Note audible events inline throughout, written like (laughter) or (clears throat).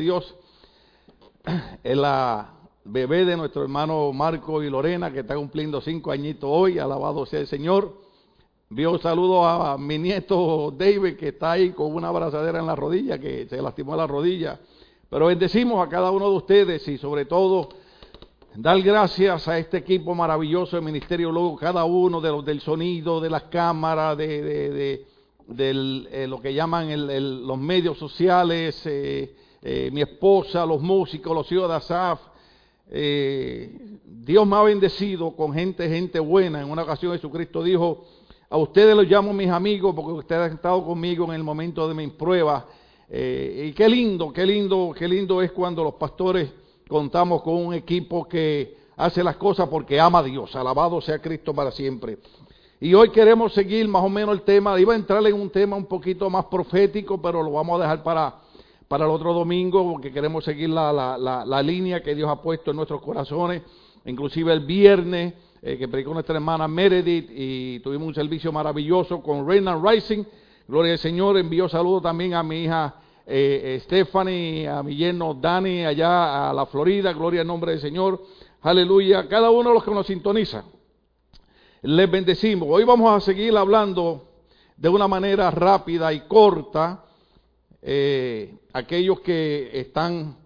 Dios, (clears throat) es la bebé de nuestro hermano Marco y Lorena, que está cumpliendo cinco añitos hoy, alabado sea el Señor. Un saludo a mi nieto David, que está ahí con una abrazadera en la rodilla, que se lastimó la rodilla. Pero bendecimos a cada uno de ustedes y sobre todo dar gracias a este equipo maravilloso del Ministerio Luego, cada uno de los del sonido, de las cámaras, de, eh, lo que llaman los medios sociales, eh, eh, mi esposa, los músicos, los hijos de Asaf. Eh, Dios me ha bendecido con gente, gente buena. En una ocasión Jesucristo dijo, a ustedes los llamo mis amigos porque ustedes han estado conmigo en el momento de mis pruebas. Eh, y qué lindo, qué lindo, qué lindo es cuando los pastores contamos con un equipo que hace las cosas porque ama a Dios. Alabado sea Cristo para siempre. Y hoy queremos seguir más o menos el tema. Iba a entrar en un tema un poquito más profético, pero lo vamos a dejar para, para el otro domingo porque queremos seguir la, la, la, la línea que Dios ha puesto en nuestros corazones. Inclusive el viernes eh, que predicó nuestra hermana Meredith y tuvimos un servicio maravilloso con Reina Rising. Gloria al Señor. Envió saludos también a mi hija eh, Stephanie, a mi yerno Dani allá a la Florida. Gloria al nombre del Señor. Aleluya. Cada uno de los que nos sintonizan les bendecimos. Hoy vamos a seguir hablando de una manera rápida y corta. Eh, aquellos que están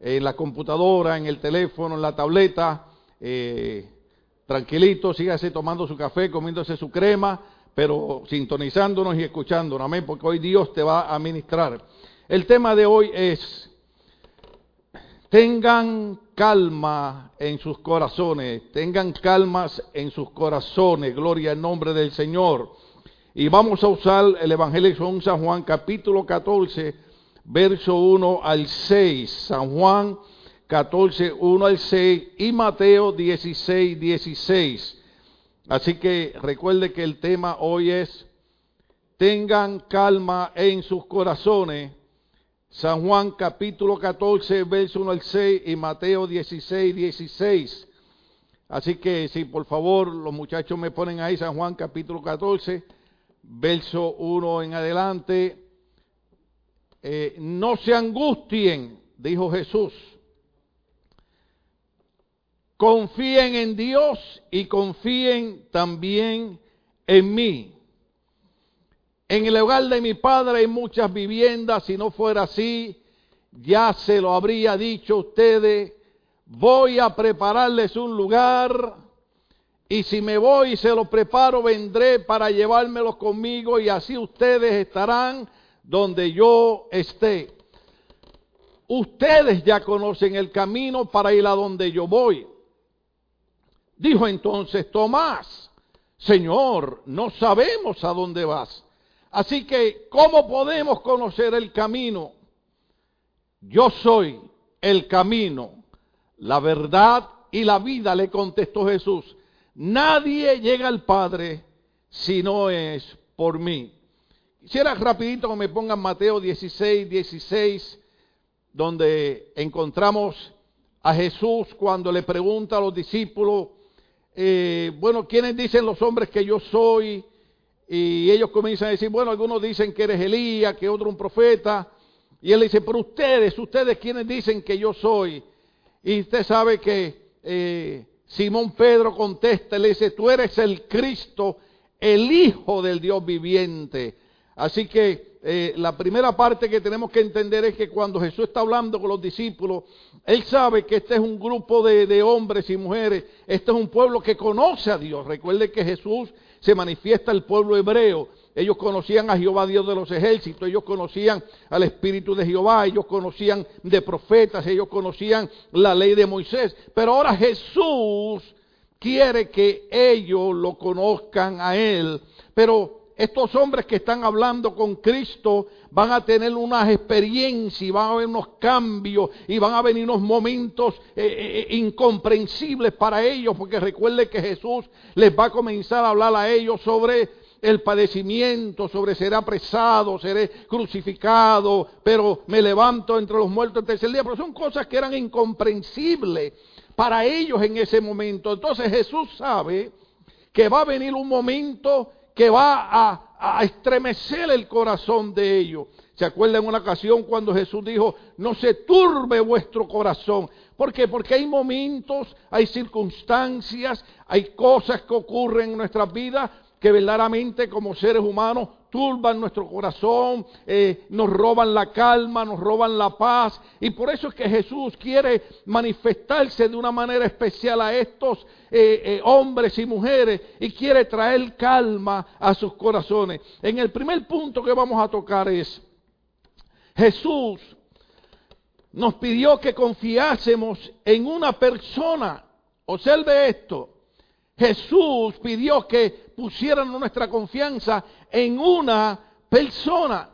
en la computadora, en el teléfono, en la tableta, eh, tranquilitos, sígase tomando su café, comiéndose su crema, pero sintonizándonos y escuchándonos, amén, porque hoy Dios te va a ministrar. El tema de hoy es, tengan calma en sus corazones, tengan calmas en sus corazones, gloria al nombre del Señor. Y vamos a usar el Evangelio de San Juan capítulo 14, verso 1 al 6, San Juan 14, 1 al 6 y Mateo 16, 16. Así que recuerde que el tema hoy es, tengan calma en sus corazones. San Juan capítulo 14, verso 1 al 6 y Mateo 16, 16. Así que si por favor los muchachos me ponen ahí San Juan capítulo 14, verso 1 en adelante. Eh, no se angustien, dijo Jesús. Confíen en Dios y confíen también en mí. En el hogar de mi padre hay muchas viviendas, si no fuera así, ya se lo habría dicho a ustedes, voy a prepararles un lugar y si me voy y se lo preparo, vendré para llevármelos conmigo y así ustedes estarán donde yo esté. Ustedes ya conocen el camino para ir a donde yo voy. Dijo entonces Tomás, Señor, no sabemos a dónde vas. Así que, ¿cómo podemos conocer el camino? Yo soy el camino, la verdad y la vida, le contestó Jesús. Nadie llega al Padre si no es por mí. Quisiera rapidito que me pongan Mateo 16, 16, donde encontramos a Jesús cuando le pregunta a los discípulos, eh, bueno, ¿quiénes dicen los hombres que yo soy? Y ellos comienzan a decir, bueno, algunos dicen que eres Elías, que otro un profeta. Y él dice, pero ustedes, ustedes quienes dicen que yo soy. Y usted sabe que eh, Simón Pedro contesta, le dice, tú eres el Cristo, el Hijo del Dios viviente. Así que eh, la primera parte que tenemos que entender es que cuando Jesús está hablando con los discípulos, Él sabe que este es un grupo de, de hombres y mujeres, este es un pueblo que conoce a Dios. Recuerde que Jesús se manifiesta el pueblo hebreo. Ellos conocían a Jehová Dios de los ejércitos, ellos conocían al Espíritu de Jehová, ellos conocían de profetas, ellos conocían la ley de Moisés. Pero ahora Jesús quiere que ellos lo conozcan a Él. Pero estos hombres que están hablando con Cristo van a tener unas experiencias y van a haber unos cambios y van a venir unos momentos eh, eh, incomprensibles para ellos, porque recuerde que Jesús les va a comenzar a hablar a ellos sobre el padecimiento, sobre seré apresado, seré crucificado, pero me levanto entre los muertos el tercer día. Pero son cosas que eran incomprensibles para ellos en ese momento. Entonces Jesús sabe que va a venir un momento que va a, estremecer el corazón de ellos. ¿Se acuerdan una ocasión cuando Jesús dijo, no se turbe vuestro corazón? ¿Por qué? Porque hay momentos, hay circunstancias, hay cosas que ocurren en nuestras vidas que verdaderamente como seres humanos turban nuestro corazón, eh, nos roban la calma, nos roban la paz. Y por eso es que Jesús quiere manifestarse de una manera especial a estos eh, eh, hombres y mujeres y quiere traer calma a sus corazones. En el primer punto que vamos a tocar es, Jesús nos pidió que confiásemos en una persona. Observe esto. Jesús pidió que pusiéramos nuestra confianza en una persona.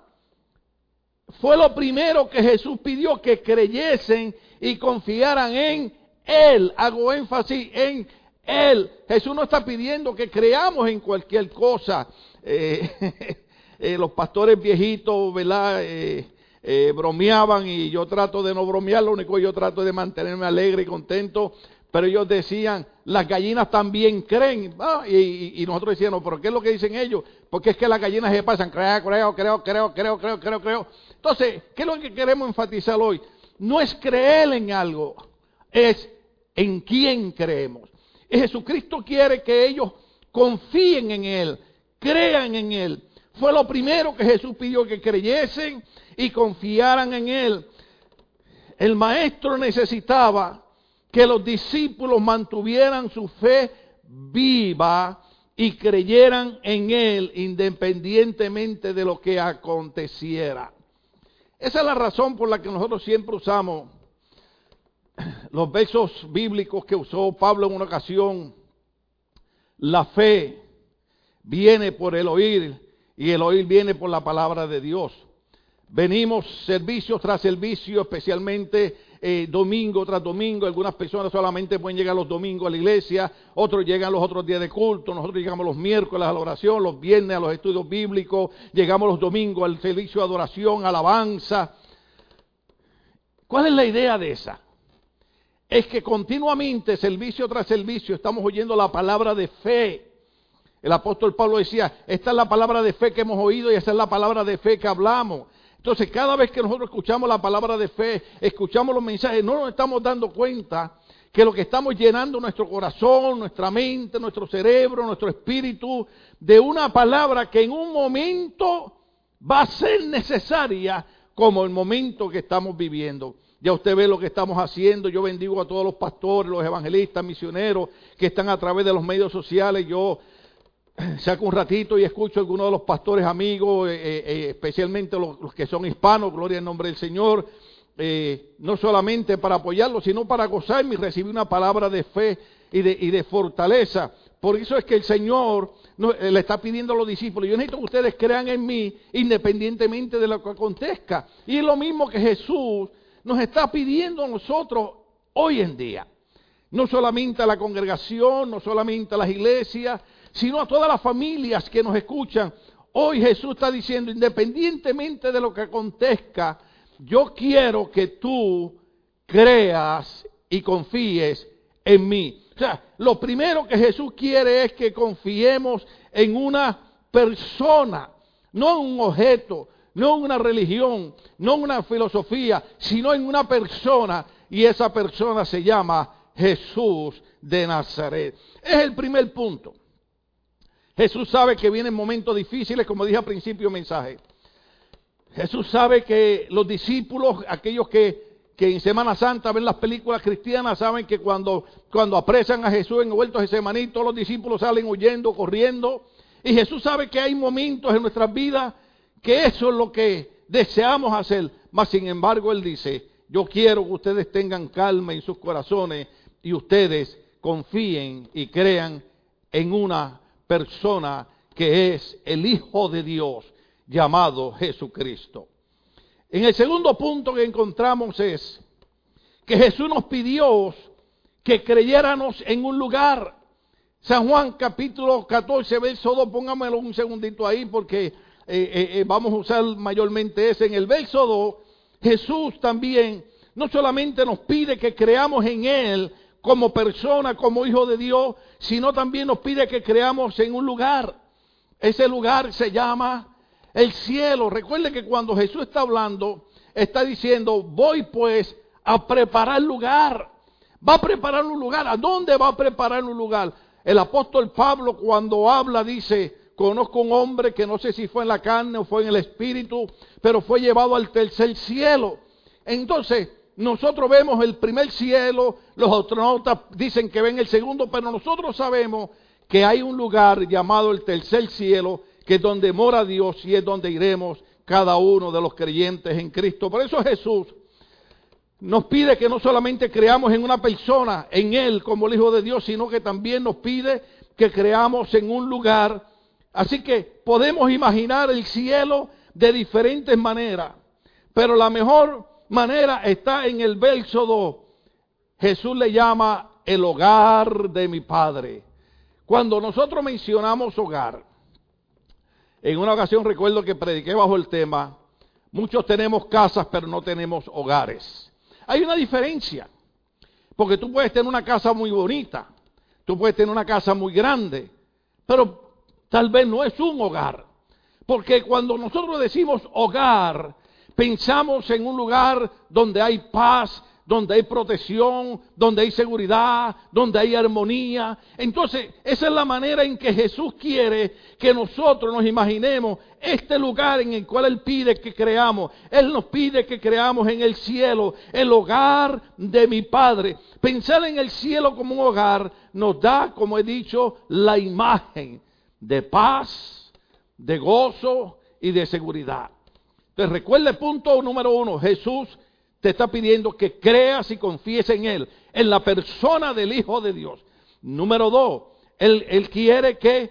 Fue lo primero que Jesús pidió que creyesen y confiaran en Él. Hago énfasis en Él. Jesús no está pidiendo que creamos en cualquier cosa. Eh, (laughs) eh, los pastores viejitos, ¿verdad? Eh, bromeaban y yo trato de no bromear, lo único que yo trato de mantenerme alegre y contento pero ellos decían, las gallinas también creen. Y, nosotros decíamos, ¿pero qué es lo que dicen ellos? Porque es que las gallinas se pasan, creo, creo, creo, creo, creo, creo, creo, creo. Entonces, ¿qué es lo que queremos enfatizar hoy? No es creer en algo, es en quién creemos. Y Jesucristo quiere que ellos confíen en Él, crean en Él. Fue lo primero que Jesús pidió que creyesen y confiaran en Él. El maestro necesitaba que los discípulos mantuvieran su fe viva y creyeran en Él independientemente de lo que aconteciera. Esa es la razón por la que nosotros siempre usamos los versos bíblicos que usó Pablo en una ocasión. La fe viene por el oír y el oír viene por la palabra de Dios. Venimos servicio tras servicio, especialmente eh, domingo tras domingo. Algunas personas solamente pueden llegar los domingos a la iglesia, otros llegan los otros días de culto, nosotros llegamos los miércoles a la oración, los viernes a los estudios bíblicos, llegamos los domingos al servicio de adoración, alabanza. ¿Cuál es la idea de esa? Es que continuamente, servicio tras servicio, estamos oyendo la palabra de fe. El apóstol Pablo decía, esta es la palabra de fe que hemos oído y esta es la palabra de fe que hablamos. Entonces, cada vez que nosotros escuchamos la palabra de fe, escuchamos los mensajes, no nos estamos dando cuenta que lo que estamos llenando nuestro corazón, nuestra mente, nuestro cerebro, nuestro espíritu, de una palabra que en un momento va a ser necesaria como el momento que estamos viviendo. Ya usted ve lo que estamos haciendo. Yo bendigo a todos los pastores, los evangelistas, misioneros que están a través de los medios sociales. Yo (clears throat) saco un ratito y escucho a algunos de los pastores amigos, eh, eh, eh, especialmente los, que son hispanos, gloria al nombre del Señor, no solamente para apoyarlos, sino para gozarme y recibir una palabra de fe y de, y de fortaleza. Por eso es que el Señor le está pidiendo a los discípulos, yo necesito que ustedes crean en mí independientemente de lo que acontezca. Y es lo mismo que Jesús nos está pidiendo a nosotros hoy en día. No solamente a la congregación, no solamente a las iglesias, sino a todas las familias que nos escuchan. Hoy Jesús está diciendo, independientemente de lo que acontezca, yo quiero que tú creas y confíes en mí. O sea, lo primero que Jesús quiere es que confiemos en una persona, no en un objeto, no en una religión, no en una filosofía, sino en una persona. Y esa persona se llama Jesús de Nazaret. Es el primer punto. Jesús sabe que vienen momentos difíciles, como dije al principio mensaje. Jesús sabe que los discípulos, aquellos que, en Semana Santa ven las películas cristianas, saben que cuando, cuando apresan a Jesús en el ese Semaní, todos los discípulos salen huyendo, corriendo. Y Jesús sabe que hay momentos en nuestras vidas que eso es lo que deseamos hacer. Mas sin embargo, Él dice, yo quiero que ustedes tengan calma en sus corazones y ustedes confíen y crean en una persona que es el Hijo de Dios llamado Jesucristo. En el segundo punto que encontramos es que Jesús nos pidió que creyéramos en un lugar. San Juan capítulo 14, verso 2, póngamelo un segundito ahí porque eh, eh, eh, vamos a usar mayormente ese. En el verso 2, Jesús también no solamente nos pide que creamos en Él, como persona, como hijo de Dios, sino también nos pide que creamos en un lugar. Ese lugar se llama El cielo, recuerde que cuando Jesús está hablando, está diciendo, voy pues a preparar lugar. Va a preparar un lugar. ¿A dónde va a preparar un lugar? El apóstol Pablo cuando habla dice, conozco un hombre que no sé si fue en la carne o fue en el espíritu, pero fue llevado al tercer cielo. Entonces, nosotros vemos el primer cielo, los astronautas dicen que ven el segundo, pero nosotros sabemos que hay un lugar llamado el tercer cielo, que es donde mora Dios y es donde iremos cada uno de los creyentes en Cristo. Por eso Jesús nos pide que no solamente creamos en una persona, en Él como el Hijo de Dios, sino que también nos pide que creamos en un lugar. Así que podemos imaginar el cielo de diferentes maneras, pero la mejor manera está en el verso 2. Jesús le llama el hogar de mi Padre. Cuando nosotros mencionamos hogar, en una ocasión recuerdo que prediqué bajo el tema, muchos tenemos casas pero no tenemos hogares. Hay una diferencia, porque tú puedes tener una casa muy bonita, tú puedes tener una casa muy grande, pero tal vez no es un hogar. Porque cuando nosotros decimos hogar, pensamos en un lugar donde hay paz, donde hay protección, donde hay seguridad, donde hay armonía. Entonces, esa es la manera en que Jesús quiere que nosotros nos imaginemos este lugar en el cual Él pide que creamos. Él nos pide que creamos en el cielo, el hogar de mi Padre. Pensar en el cielo como un hogar nos da, como he dicho, la imagen de paz, de gozo y de seguridad. Entonces recuerde punto número uno, Jesús te está pidiendo que creas y confíes en Él, en la persona del Hijo de Dios. Número dos, Él, él quiere que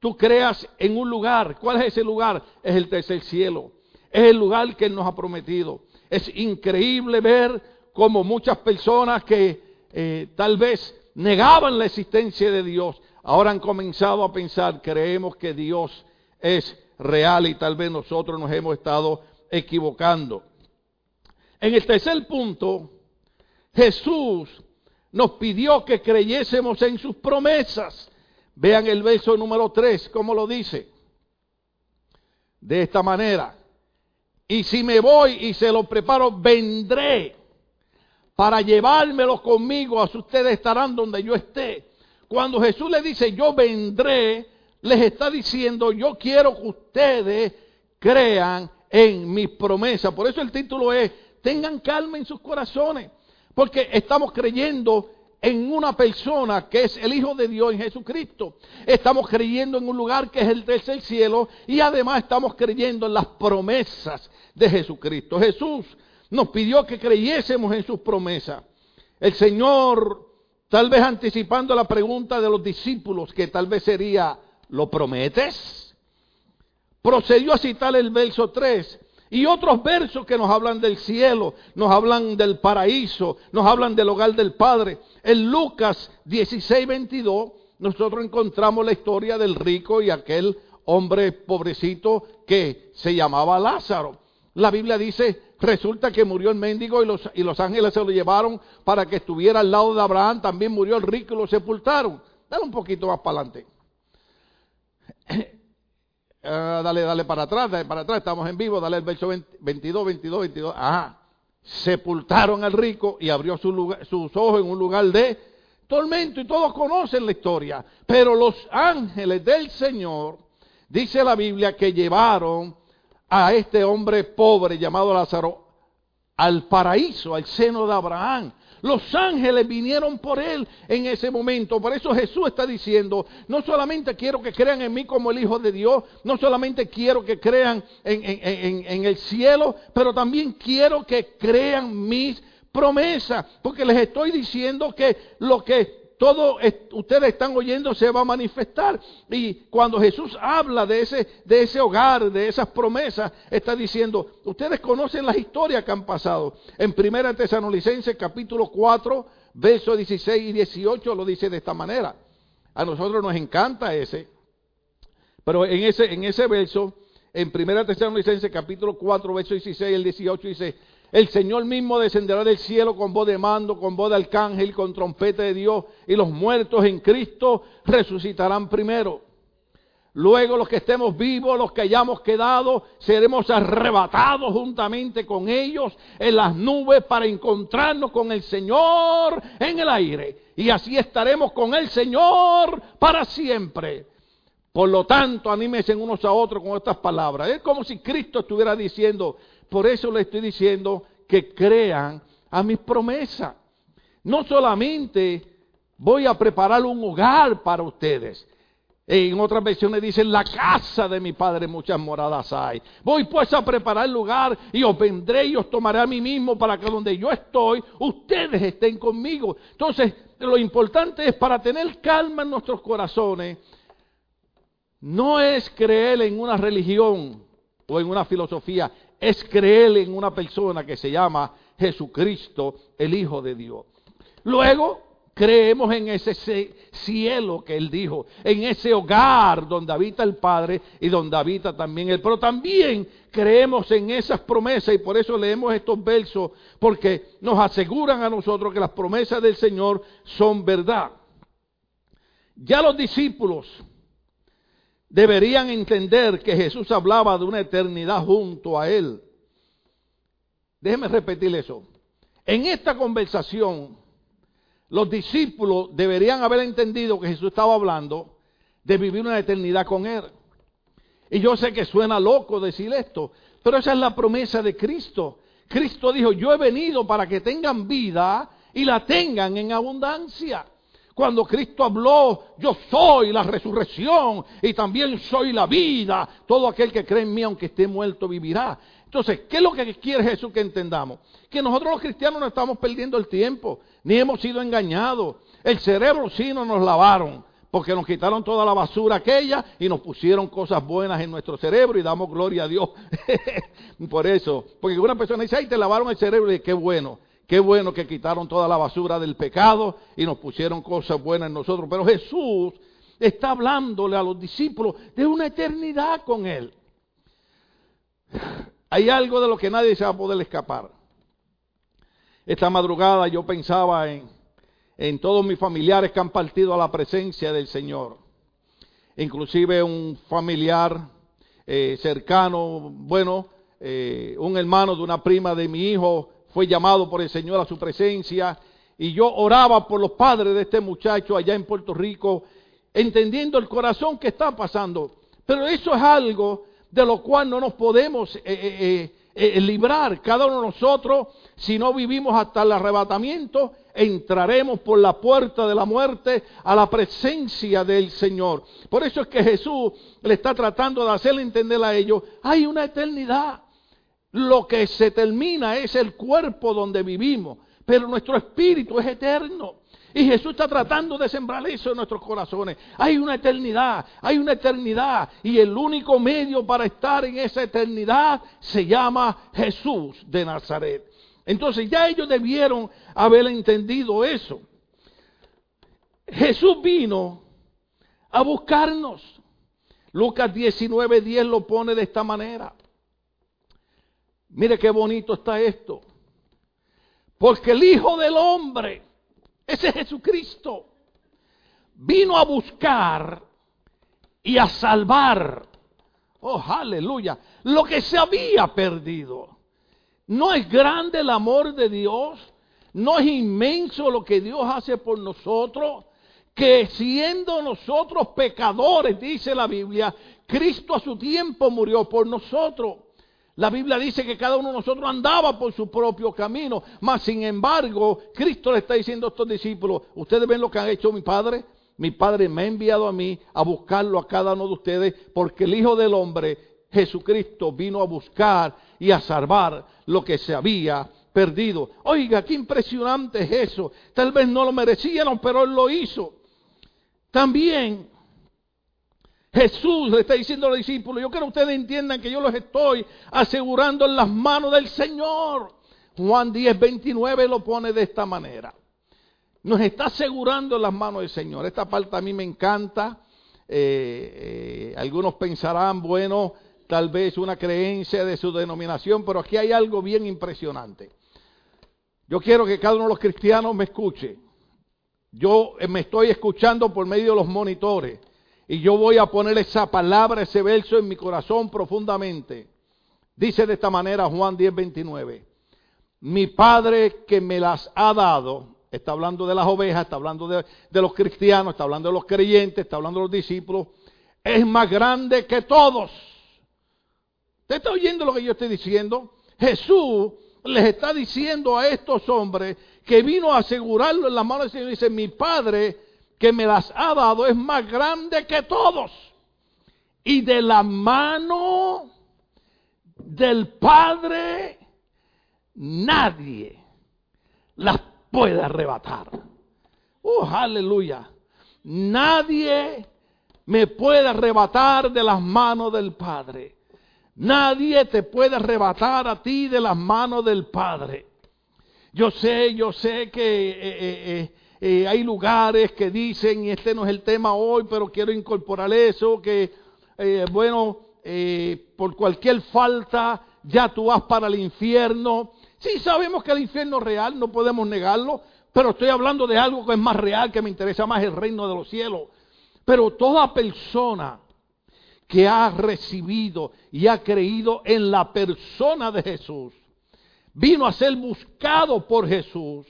tú creas en un lugar. ¿Cuál es ese lugar? Es el tercer cielo. Es el lugar que Él nos ha prometido. Es increíble ver cómo muchas personas que eh, tal vez negaban la existencia de Dios, ahora han comenzado a pensar, creemos que Dios es real y tal vez nosotros nos hemos estado equivocando. En el tercer punto, Jesús nos pidió que creyésemos en sus promesas. Vean el verso número 3, como lo dice. De esta manera. Y si me voy y se lo preparo, vendré para llevármelo conmigo. Así ustedes estarán donde yo esté. Cuando Jesús le dice, yo vendré, les está diciendo, yo quiero que ustedes crean en mis promesas. Por eso el título es tengan calma en sus corazones, porque estamos creyendo en una persona que es el Hijo de Dios en Jesucristo. Estamos creyendo en un lugar que es el tercer cielo y además estamos creyendo en las promesas de Jesucristo. Jesús nos pidió que creyésemos en sus promesas. El Señor, tal vez anticipando la pregunta de los discípulos, que tal vez sería, ¿lo prometes? Procedió a citar el verso 3 y otros versos que nos hablan del cielo, nos hablan del paraíso, nos hablan del hogar del Padre. En Lucas 16, 22, nosotros encontramos la historia del rico y aquel hombre pobrecito que se llamaba Lázaro. La Biblia dice, resulta que murió el mendigo y los, y los ángeles se lo llevaron para que estuviera al lado de Abraham. También murió el rico y lo sepultaron. Dale un poquito más para adelante. (coughs) Ah, dale, dale para atrás, dale para atrás, estamos en vivo, dale el verso 22, 22, 22. Ajá. Sepultaron al rico y abrió sus ojos en un lugar de tormento y todos conocen la historia. Pero los ángeles del Señor, dice la Biblia, que llevaron a este hombre pobre llamado Lázaro al paraíso, al seno de Abraham. Los ángeles vinieron por él en ese momento. Por eso Jesús está diciendo, no solamente quiero que crean en mí como el Hijo de Dios, no solamente quiero que crean en, el cielo, pero también quiero que crean mis promesas. Porque les estoy diciendo que lo que todo ustedes están oyendo se va a manifestar. Y cuando Jesús habla de ese, de ese hogar, de esas promesas, está diciendo, ustedes conocen las historias que han pasado. En Primera Tesanolicenses capítulo 4, versos 16 y 18 lo dice de esta manera. A nosotros nos encanta ese. Pero en ese, en ese verso, en Primera Tesanolicenses capítulo 4, verso 16 y el 18 dice, el Señor mismo descenderá del cielo con voz de mando, con voz de arcángel, con trompeta de Dios, y los muertos en Cristo resucitarán primero. Luego los que estemos vivos, los que hayamos quedado, seremos arrebatados juntamente con ellos en las nubes para encontrarnos con el Señor en el aire. Y así estaremos con el Señor para siempre. Por lo tanto, anímense unos a otros con estas palabras. Es como si Cristo estuviera diciendo, por eso le estoy diciendo que crean a mis promesas. No solamente voy a preparar un hogar para ustedes. En otras versiones dicen, la casa de mi padre muchas moradas hay. Voy pues a preparar el lugar y os vendré y os tomaré a mí mismo para que donde yo estoy, ustedes estén conmigo. Entonces, lo importante es para tener calma en nuestros corazones, no es creer en una religión o en una filosofía, es creer en una persona que se llama Jesucristo, el Hijo de Dios. Luego, creemos en ese cielo que Él dijo, en ese hogar donde habita el Padre y donde habita también Él. Pero también creemos en esas promesas y por eso leemos estos versos, porque nos aseguran a nosotros que las promesas del Señor son verdad. Ya los discípulos deberían entender que Jesús hablaba de una eternidad junto a Él. Déjeme repetir eso. En esta conversación, los discípulos deberían haber entendido que Jesús estaba hablando de vivir una eternidad con Él. Y yo sé que suena loco decir esto, pero esa es la promesa de Cristo. Cristo dijo, yo he venido para que tengan vida y la tengan en abundancia. Cuando Cristo habló, yo soy la resurrección y también soy la vida. Todo aquel que cree en mí, aunque esté muerto, vivirá. Entonces, ¿qué es lo que quiere Jesús que entendamos? Que nosotros los cristianos no estamos perdiendo el tiempo, ni hemos sido engañados. El cerebro sí no nos lavaron, porque nos quitaron toda la basura aquella y nos pusieron cosas buenas en nuestro cerebro y damos gloria a Dios. (laughs) Por eso, porque una persona dice, ay, te lavaron el cerebro y qué bueno. Qué bueno que quitaron toda la basura del pecado y nos pusieron cosas buenas en nosotros. Pero Jesús está hablándole a los discípulos de una eternidad con Él. Hay algo de lo que nadie se va a poder escapar. Esta madrugada yo pensaba en, todos mis familiares que han partido a la presencia del Señor. Inclusive un familiar eh, cercano, bueno, eh, un hermano de una prima de mi hijo fue llamado por el Señor a su presencia y yo oraba por los padres de este muchacho allá en Puerto Rico, entendiendo el corazón que está pasando. Pero eso es algo de lo cual no nos podemos eh, eh, eh, librar. Cada uno de nosotros, si no vivimos hasta el arrebatamiento, entraremos por la puerta de la muerte a la presencia del Señor. Por eso es que Jesús le está tratando de hacerle entender a ellos, hay una eternidad. Lo que se termina es el cuerpo donde vivimos, pero nuestro espíritu es eterno. Y Jesús está tratando de sembrar eso en nuestros corazones. Hay una eternidad, hay una eternidad. Y el único medio para estar en esa eternidad se llama Jesús de Nazaret. Entonces ya ellos debieron haber entendido eso. Jesús vino a buscarnos. Lucas 19, 10 lo pone de esta manera. Mire qué bonito está esto. Porque el Hijo del Hombre, ese Jesucristo, vino a buscar y a salvar, oh aleluya, lo que se había perdido. ¿No es grande el amor de Dios? ¿No es inmenso lo que Dios hace por nosotros? Que siendo nosotros pecadores, dice la Biblia, Cristo a su tiempo murió por nosotros. La Biblia dice que cada uno de nosotros andaba por su propio camino, mas sin embargo, Cristo le está diciendo a estos discípulos, ustedes ven lo que han hecho mi Padre, mi Padre me ha enviado a mí a buscarlo a cada uno de ustedes, porque el Hijo del Hombre, Jesucristo, vino a buscar y a salvar lo que se había perdido. Oiga, qué impresionante es eso. Tal vez no lo merecían, pero Él lo hizo. También Jesús le está diciendo a los discípulos, yo quiero que ustedes entiendan que yo los estoy asegurando en las manos del Señor. Juan 10, 29 lo pone de esta manera. Nos está asegurando en las manos del Señor. Esta parte a mí me encanta. Eh, eh, algunos pensarán, bueno, tal vez una creencia de su denominación, pero aquí hay algo bien impresionante. Yo quiero que cada uno de los cristianos me escuche. Yo me estoy escuchando por medio de los monitores Y yo voy a poner esa palabra, ese verso en mi corazón profundamente. Dice de esta manera Juan 10, 29. Mi Padre que me las ha dado, está hablando de las ovejas, está hablando de, de los cristianos, está hablando de los creyentes, está hablando de los discípulos, es más grande que todos. ¿Usted está oyendo lo que yo estoy diciendo? Jesús les está diciendo a estos hombres que vino a asegurarlo en la mano del Señor. Dice, mi Padre que me las ha dado es más grande que todos. Y de la mano del Padre nadie las puede arrebatar. Oh, aleluya. Nadie me puede arrebatar de las manos del Padre. Nadie te puede arrebatar a ti de las manos del Padre. Yo sé, yo sé que eh, eh, eh, hay lugares que dicen, y este no es el tema hoy, pero quiero incorporar eso, que, bueno, por cualquier falta ya tú vas para el infierno. Sí, sabemos que el infierno es real, no podemos negarlo, pero estoy hablando de algo que es más real, que me interesa más el reino de los cielos. Pero toda persona que ha recibido y ha creído en la persona de Jesús, vino a ser buscado por Jesús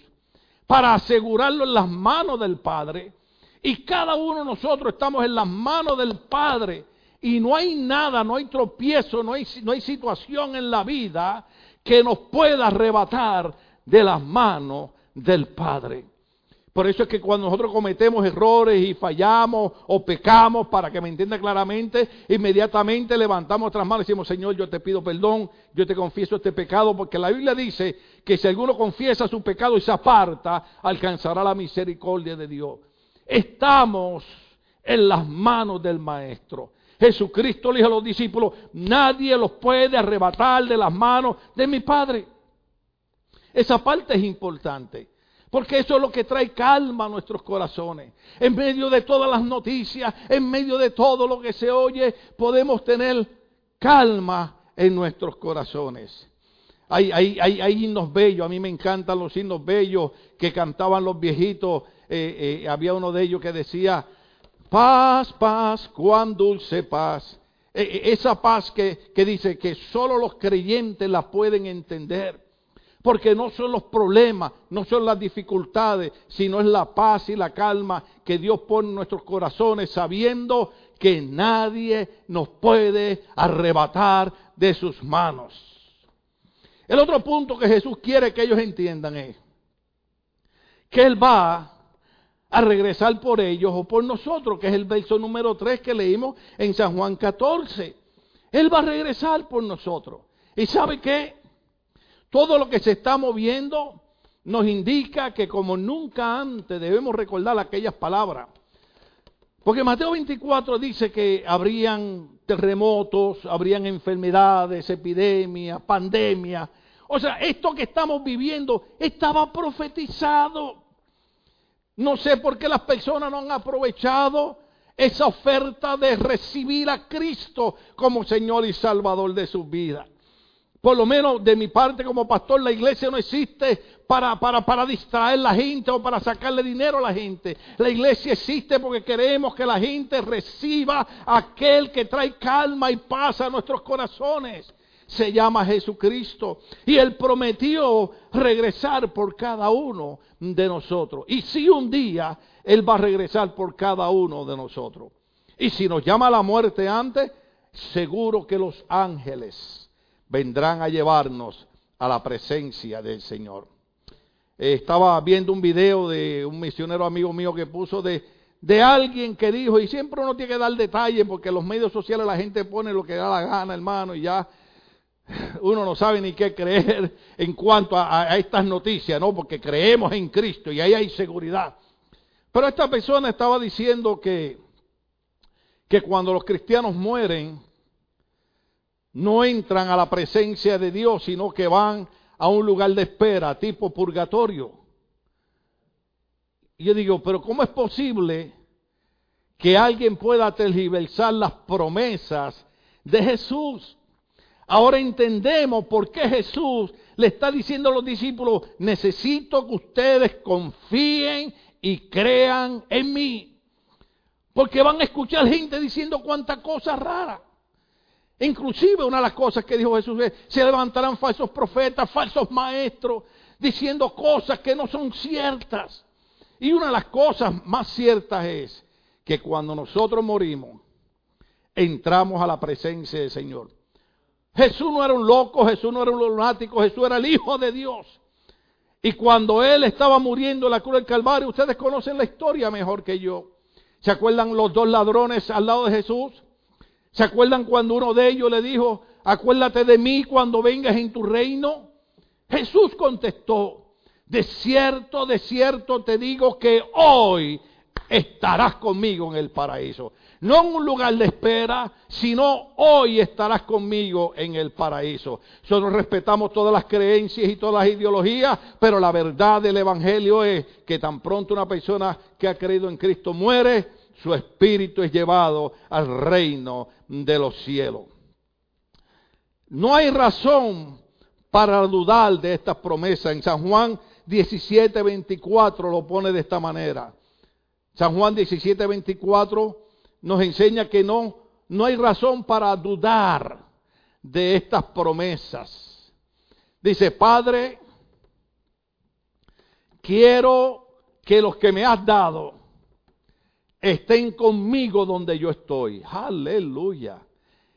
para asegurarlo en las manos del Padre. Y cada uno de nosotros estamos en las manos del Padre. Y no hay nada, no hay tropiezo, no hay, no hay situación en la vida que nos pueda arrebatar de las manos del Padre. Por eso es que cuando nosotros cometemos errores y fallamos o pecamos, para que me entienda claramente, inmediatamente levantamos nuestras manos y decimos, Señor, yo te pido perdón, yo te confieso este pecado, porque la Biblia dice que si alguno confiesa su pecado y se aparta, alcanzará la misericordia de Dios. Estamos en las manos del Maestro. Jesucristo le dijo a los discípulos, nadie los puede arrebatar de las manos de mi Padre. Esa parte es importante. Porque eso es lo que trae calma a nuestros corazones. En medio de todas las noticias, en medio de todo lo que se oye, podemos tener calma en nuestros corazones. Hay, himnos bellos, a mí me encantan los himnos bellos que cantaban los viejitos. Eh, eh, había uno de ellos que decía, paz, paz, cuán dulce paz. Eh, esa paz que, que dice que solo los creyentes la pueden entender. Porque no son los problemas, no son las dificultades, sino es la paz y la calma que Dios pone en nuestros corazones, sabiendo que nadie nos puede arrebatar de sus manos. El otro punto que Jesús quiere que ellos entiendan es que Él va a regresar por ellos o por nosotros, que es el verso número 3 que leímos en San Juan 14. Él va a regresar por nosotros. ¿Y sabe qué? Todo lo que se está moviendo nos indica que como nunca antes debemos recordar aquellas palabras. Porque Mateo 24 dice que habrían terremotos, habrían enfermedades, epidemias, pandemias. O sea, esto que estamos viviendo estaba profetizado. No sé por qué las personas no han aprovechado esa oferta de recibir a Cristo como Señor y Salvador de sus vidas. Por lo menos de mi parte como pastor, la iglesia no existe para, para, distraer a la gente o para sacarle dinero a la gente. La iglesia existe porque queremos que la gente reciba aquel que trae calma y paz a nuestros corazones. Se llama Jesucristo. Y Él prometió regresar por cada uno de nosotros. Y si un día Él va a regresar por cada uno de nosotros. Y si nos llama la muerte antes, seguro que los ángeles vendrán a llevarnos a la presencia del Señor. Eh, estaba viendo un video de un misionero amigo mío que puso de, de alguien que dijo, y siempre uno tiene que dar detalles porque en los medios sociales la gente pone lo que da la gana, hermano, y ya uno no sabe ni qué creer en cuanto a, a, estas noticias, ¿no? Porque creemos en Cristo y ahí hay seguridad. Pero esta persona estaba diciendo que, que cuando los cristianos mueren, no entran a la presencia de Dios, sino que van a un lugar de espera, tipo purgatorio. Y yo digo, pero ¿cómo es posible que alguien pueda tergiversar las promesas de Jesús? Ahora entendemos por qué Jesús le está diciendo a los discípulos, necesito que ustedes confíen y crean en mí. Porque van a escuchar gente diciendo cuánta cosa rara. Inclusive una de las cosas que dijo Jesús es, se levantarán falsos profetas, falsos maestros, diciendo cosas que no son ciertas. Y una de las cosas más ciertas es que cuando nosotros morimos, entramos a la presencia del Señor. Jesús no era un loco, Jesús no era un lunático, Jesús era el Hijo de Dios. Y cuando Él estaba muriendo en la cruz del Calvario, ustedes conocen la historia mejor que yo. ¿Se acuerdan los dos ladrones al lado de Jesús? ¿Se acuerdan cuando uno de ellos le dijo, acuérdate de mí cuando vengas en tu reino? Jesús contestó, de cierto, de cierto te digo que hoy estarás conmigo en el paraíso. No en un lugar de espera, sino hoy estarás conmigo en el paraíso. Nosotros respetamos todas las creencias y todas las ideologías, pero la verdad del Evangelio es que tan pronto una persona que ha creído en Cristo muere, su espíritu es llevado al reino de los cielos. No hay razón para dudar de estas promesas. En San Juan 17, 24 lo pone de esta manera. San Juan 17, 24 nos enseña que no, no hay razón para dudar de estas promesas. Dice, Padre, quiero que los que me has dado estén conmigo donde yo estoy. Aleluya.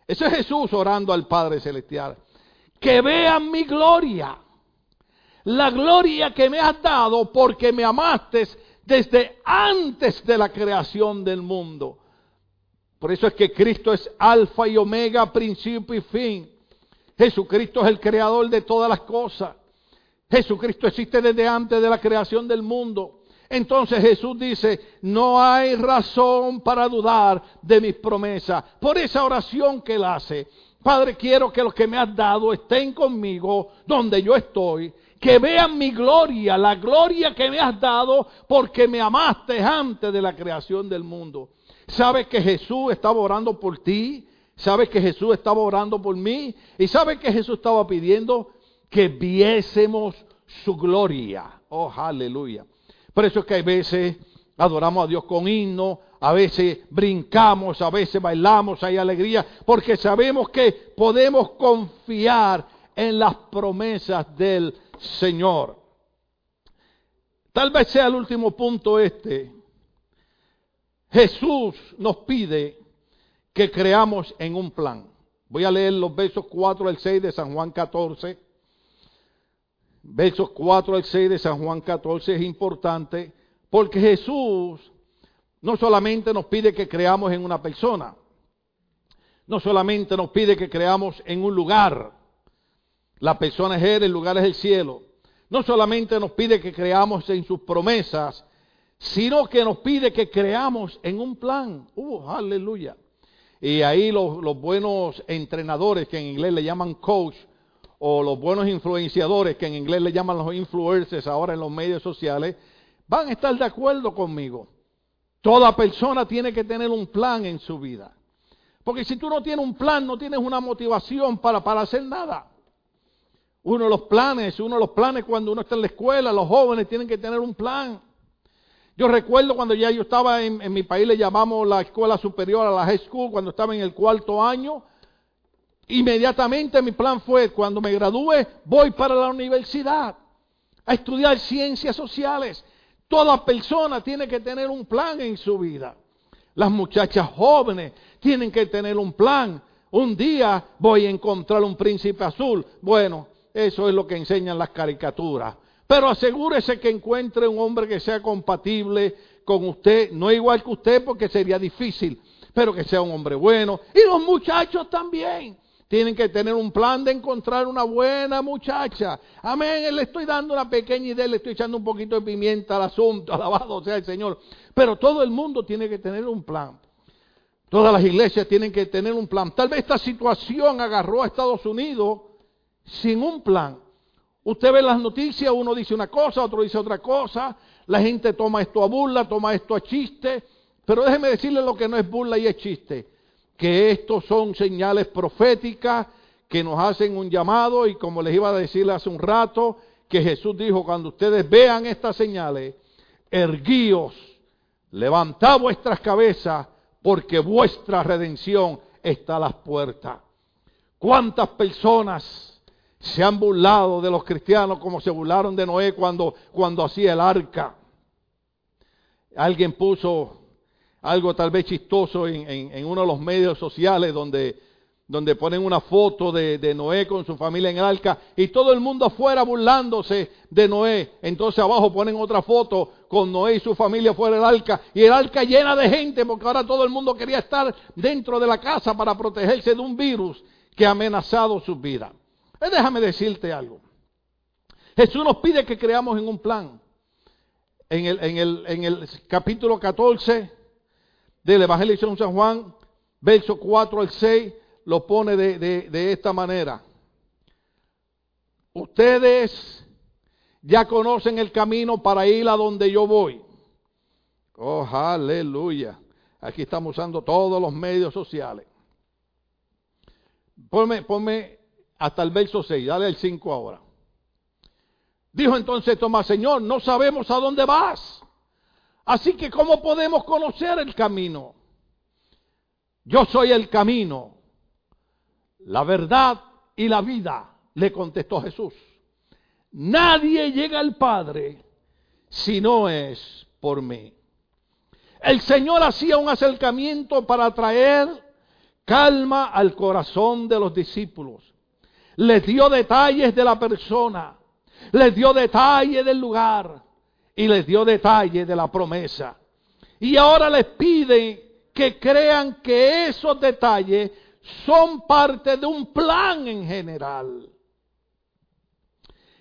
Eso es Jesús orando al Padre Celestial. Que vean mi gloria. La gloria que me has dado porque me amaste desde antes de la creación del mundo. Por eso es que Cristo es alfa y omega, principio y fin. Jesucristo es el creador de todas las cosas. Jesucristo existe desde antes de la creación del mundo. Entonces Jesús dice, no hay razón para dudar de mis promesas. Por esa oración que él hace, Padre, quiero que los que me has dado estén conmigo donde yo estoy, que vean mi gloria, la gloria que me has dado porque me amaste antes de la creación del mundo. ¿Sabes que Jesús estaba orando por ti? ¿Sabes que Jesús estaba orando por mí? ¿Y sabes que Jesús estaba pidiendo? Que viésemos su gloria. Oh, aleluya. Por eso es que a veces adoramos a Dios con himno, a veces brincamos, a veces bailamos, hay alegría, porque sabemos que podemos confiar en las promesas del Señor. Tal vez sea el último punto este, Jesús nos pide que creamos en un plan. Voy a leer los versos 4 al 6 de San Juan 14. Versos 4 al 6 de San Juan 14 es importante porque Jesús no solamente nos pide que creamos en una persona, no solamente nos pide que creamos en un lugar, la persona es Él, el lugar es el cielo, no solamente nos pide que creamos en sus promesas, sino que nos pide que creamos en un plan. Uh, aleluya. Y ahí los, buenos entrenadores, que en inglés le llaman coach, o los buenos influenciadores, que en inglés le llaman los influencers ahora en los medios sociales, van a estar de acuerdo conmigo. Toda persona tiene que tener un plan en su vida. Porque si tú no tienes un plan, no tienes una motivación para, para hacer nada. Uno de los planes, uno de los planes cuando uno está en la escuela, los jóvenes tienen que tener un plan. Yo recuerdo cuando ya yo estaba en, mi país, le llamamos la escuela superior a la high school, cuando estaba en el cuarto año. Inmediatamente mi plan fue, cuando me gradúe, voy para la universidad a estudiar ciencias sociales. Toda persona tiene que tener un plan en su vida. Las muchachas jóvenes tienen que tener un plan. Un día voy a encontrar un príncipe azul. Bueno, eso es lo que enseñan las caricaturas. Pero asegúrese que encuentre un hombre que sea compatible con usted, no igual que usted porque sería difícil, pero que sea un hombre bueno. Y los muchachos también. Tienen que tener un plan de encontrar una buena muchacha. Amén. Le estoy dando una pequeña idea, le estoy echando un poquito de pimienta al asunto, (laughs) alabado sea el Señor. Pero todo el mundo tiene que tener un plan. Todas las iglesias tienen que tener un plan. Tal vez esta situación agarró a Estados Unidos sin un plan. Usted ve las noticias, uno dice una cosa, otro dice otra cosa, la gente toma esto a burla, toma esto a chiste, pero déjeme decirle lo que no es burla y es chiste, que estos son señales proféticas que nos hacen un llamado y como les iba a decir hace un rato, que Jesús dijo, cuando ustedes vean estas señales, erguíos, levantad vuestras cabezas porque vuestra redención está a las puertas. ¿Cuántas personas se han burlado de los cristianos como se burlaron de Noé cuando, cuando hacía el arca? Alguien puso algo tal vez chistoso en, uno de los medios sociales donde donde ponen una foto de, Noé con su familia en el arca y todo el mundo afuera burlándose de Noé. Entonces abajo ponen otra foto con Noé y su familia fuera del arca y el arca llena de gente porque ahora todo el mundo quería estar dentro de la casa para protegerse de un virus que ha amenazado su vida. Eh, déjame decirte algo. Jesús nos pide que creamos en un plan. En el, en el, en el capítulo 14 del Evangelio de San Juan, verso 4 al 6, lo pone de, esta manera. Ustedes ya conocen el camino para ir a donde yo voy. Oh, aleluya. Aquí estamos usando todos los medios sociales. Ponme, ponme hasta el verso 6, dale el 5 ahora. Dijo entonces Tomás, Señor, no sabemos a dónde vas. Así que ¿cómo podemos conocer el camino? Yo soy el camino, la verdad y la vida, le contestó Jesús. Nadie llega al Padre si no es por mí. El Señor hacía un acercamiento para traer calma al corazón de los discípulos. Les dio detalles de la persona, les dio detalles del lugar y les dio detalles de la promesa. Y ahora les pide que crean que esos detalles son parte de un plan en general.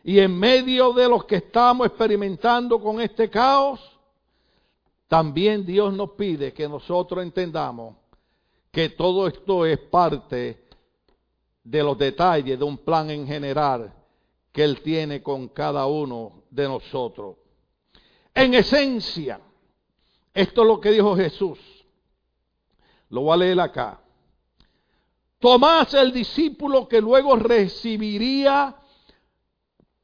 Y en medio de los que estamos experimentando con este caos, también Dios nos pide que nosotros entendamos que todo esto es parte de los detalles de un plan en general que Él tiene con cada uno de nosotros. En esencia, esto es lo que dijo Jesús. Lo voy a leer acá. Tomás el discípulo que luego recibiría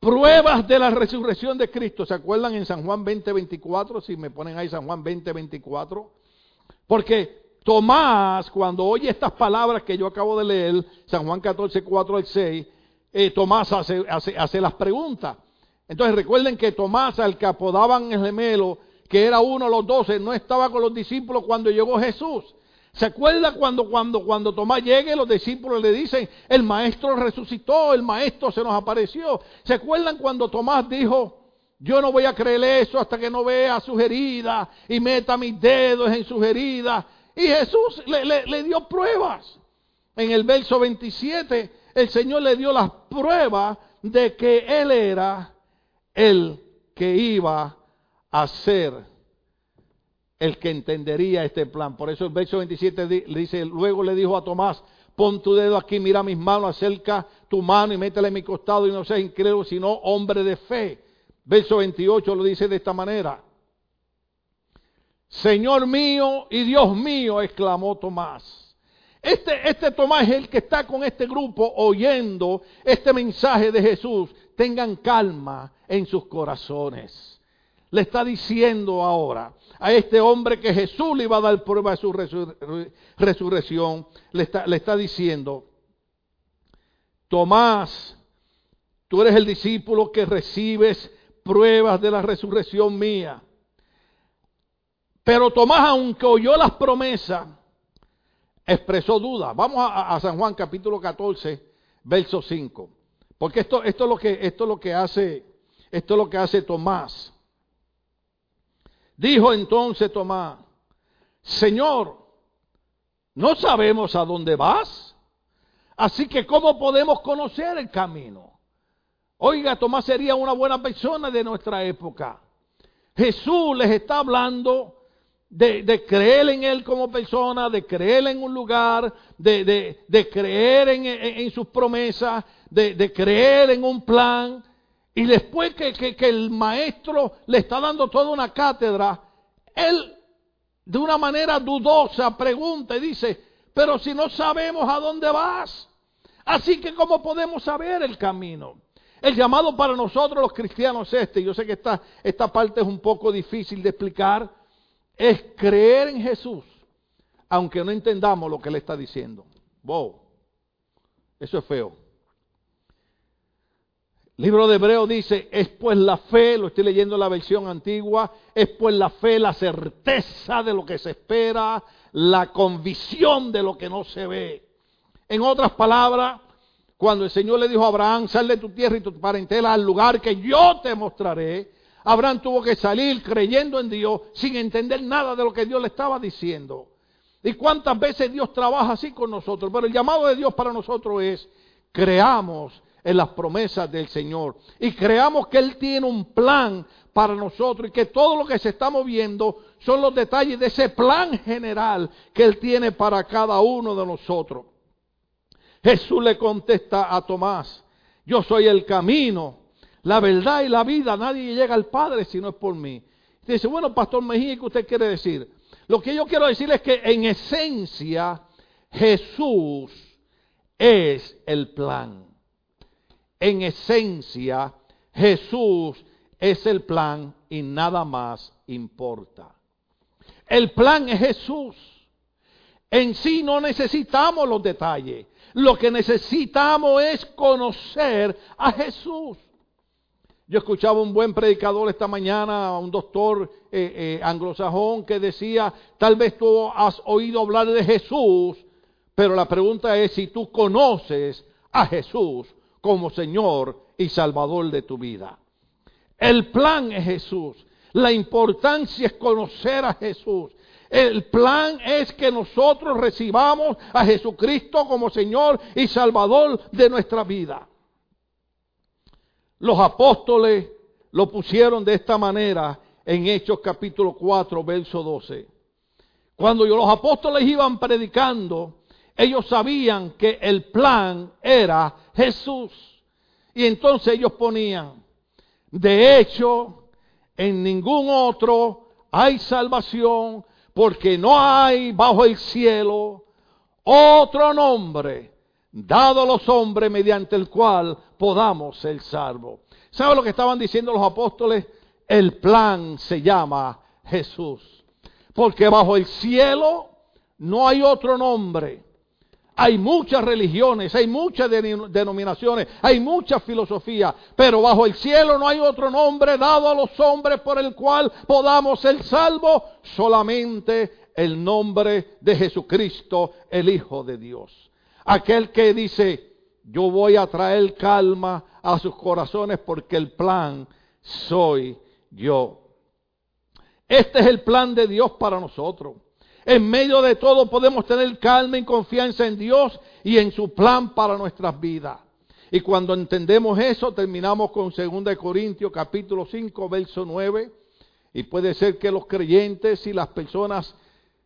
pruebas de la resurrección de Cristo. ¿Se acuerdan en San Juan 20, 24? Si me ponen ahí San Juan 20, 24. Porque Tomás, cuando oye estas palabras que yo acabo de leer, San Juan 14, 4 al 6, eh, Tomás hace, hace, las preguntas. Entonces recuerden que Tomás, al que apodaban el gemelo, que era uno de los doce, no estaba con los discípulos cuando llegó Jesús. ¿Se acuerda cuando, cuando, cuando Tomás llegue, los discípulos le dicen, el maestro resucitó, el maestro se nos apareció? ¿Se acuerdan cuando Tomás dijo, yo no voy a creer eso hasta que no vea sus heridas y meta mis dedos en sus heridas? Y Jesús le, le dio pruebas. En el verso 27, el Señor le dio las pruebas de que Él era el que iba a ser el que entendería este plan. Por eso el verso 27 dice, luego le dijo a Tomás, pon tu dedo aquí, mira mis manos, acerca tu mano y métela en mi costado y no seas incrédulo, sino hombre de fe. Verso 28 lo dice de esta manera. Señor mío y Dios mío, exclamó Tomás. Este, este Tomás es el que está con este grupo oyendo este mensaje de Jesús. Tengan calma en sus corazones. Le está diciendo ahora, a este hombre que Jesús le iba a dar prueba de su resurrección, le está, le está diciendo, Tomás, tú eres el discípulo que recibes pruebas de la resurrección mía. Pero Tomás, aunque oyó las promesas, expresó duda. Vamos a, San Juan capítulo 14, verso 5. Porque esto, esto, es lo que, esto es lo que hace, esto es lo que hace Tomás. Dijo entonces Tomás, Señor, no sabemos a dónde vas, así que ¿cómo podemos conocer el camino? Oiga, Tomás sería una buena persona de nuestra época. Jesús les está hablando de, creer en Él como persona, de creer en un lugar, de, creer en, sus promesas, de, creer en un plan. Y después que, que, el maestro le está dando toda una cátedra, él de una manera dudosa pregunta y dice, pero si no sabemos a dónde vas, así que ¿cómo podemos saber el camino? El llamado para nosotros los cristianos es este, yo sé que esta, esta parte es un poco difícil de explicar, es creer en Jesús, aunque no entendamos lo que Él está diciendo. Wow, eso es feo. Libro de Hebreo dice, es pues la fe, lo estoy leyendo en la versión antigua, es pues la fe la certeza de lo que se espera, la convicción de lo que no se ve. En otras palabras, cuando el Señor le dijo a Abraham, sal de tu tierra y tu parentela al lugar que yo te mostraré, Abraham tuvo que salir creyendo en Dios sin entender nada de lo que Dios le estaba diciendo. ¿Y cuántas veces Dios trabaja así con nosotros? Pero el llamado de Dios para nosotros es, creamos en las promesas del Señor y creamos que Él tiene un plan para nosotros y que todo lo que se está moviendo son los detalles de ese plan general que Él tiene para cada uno de nosotros. Jesús le contesta a Tomás, yo soy el camino, la verdad y la vida, nadie llega al Padre si no es por mí. dice, bueno, Pastor Mejía, ¿qué usted quiere decir? Lo que yo quiero decir es que en esencia Jesús es el plan. En esencia Jesús es el plan y nada más importa. El plan es Jesús. En sí no necesitamos los detalles. Lo que necesitamos es conocer a Jesús. Yo escuchaba un buen predicador esta mañana, un doctor eh, eh, anglosajón, que decía, tal vez tú has oído hablar de Jesús, pero la pregunta es si tú conoces a Jesús como Señor y Salvador de tu vida. El plan es Jesús. La importancia es conocer a Jesús. El plan es que nosotros recibamos a Jesucristo como Señor y Salvador de nuestra vida. Los apóstoles lo pusieron de esta manera en Hechos capítulo 4, verso 12. Cuando los apóstoles iban predicando, ellos sabían que el plan era Jesús. Y entonces ellos ponían, de hecho, en ningún otro hay salvación porque no hay bajo el cielo otro nombre dado a los hombres mediante el cual podamos ser salvos. ¿Sabe lo que estaban diciendo los apóstoles? El plan se llama Jesús. Porque bajo el cielo no hay otro nombre hay muchas religiones, hay muchas denominaciones, hay mucha filosofía, pero bajo el cielo no hay otro nombre dado a los hombres por el cual podamos ser salvos, solamente el nombre de Jesucristo, el Hijo de Dios. Aquel que dice, yo voy a traer calma a sus corazones porque el plan soy yo. Este es el plan de Dios para nosotros. En medio de todo podemos tener calma y confianza en Dios y en su plan para nuestras vidas. Y cuando entendemos eso, terminamos con 2 Corintios capítulo 5, verso 9. Y puede ser que los creyentes y las personas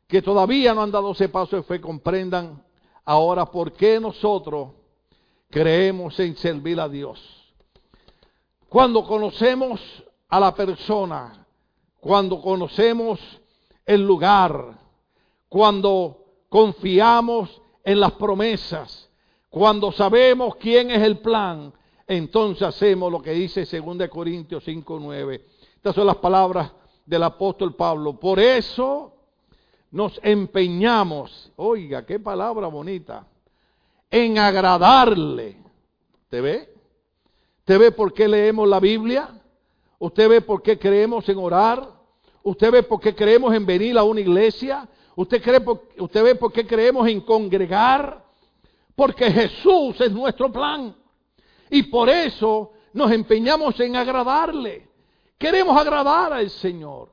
que todavía no han dado ese paso de fe comprendan ahora por qué nosotros creemos en servir a Dios. Cuando conocemos a la persona, cuando conocemos el lugar, cuando confiamos en las promesas, cuando sabemos quién es el plan, entonces hacemos lo que dice 2 Corintios 5:9. Estas son las palabras del apóstol Pablo. Por eso nos empeñamos, oiga, qué palabra bonita, en agradarle. ¿Te ve? ¿Usted ve por qué leemos la Biblia? ¿Usted ve por qué creemos en orar? ¿Usted ve por qué creemos en venir a una iglesia? ¿Usted, ve por qué creemos en congregar? Porque Jesús es nuestro plan. Y por eso nos empeñamos en agradarle. Queremos agradar al Señor.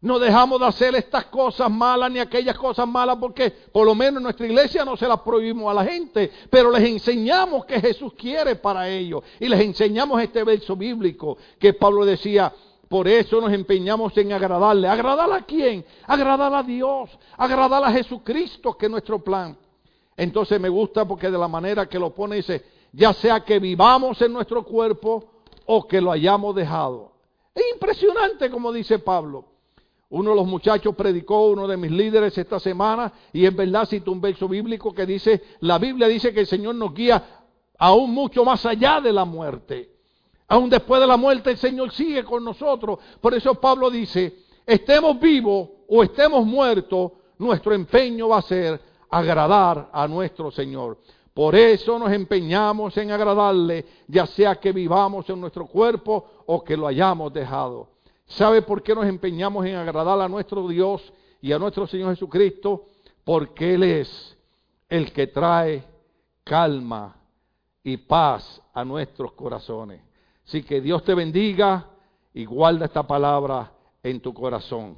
No dejamos de hacer estas cosas malas ni aquellas cosas malas porque por lo menos en nuestra iglesia no se las prohibimos a la gente, pero les enseñamos que Jesús quiere para ellos y les enseñamos este verso bíblico que Pablo decía, por eso nos empeñamos en agradarle. ¿Agradar a quién? Agradar a Dios. Agradar a Jesucristo, que es nuestro plan. Entonces me gusta porque de la manera que lo pone dice, ya sea que vivamos en nuestro cuerpo o que lo hayamos dejado. Es impresionante como dice Pablo. Uno de los muchachos predicó, uno de mis líderes esta semana, y en verdad citó un verso bíblico que dice, la Biblia dice que el Señor nos guía aún mucho más allá de la muerte. Aún después de la muerte el Señor sigue con nosotros. Por eso Pablo dice, estemos vivos o estemos muertos, nuestro empeño va a ser agradar a nuestro Señor. Por eso nos empeñamos en agradarle, ya sea que vivamos en nuestro cuerpo o que lo hayamos dejado. ¿Sabe por qué nos empeñamos en agradar a nuestro Dios y a nuestro Señor Jesucristo? Porque Él es el que trae calma y paz a nuestros corazones. Así que Dios te bendiga y guarda esta palabra en tu corazón.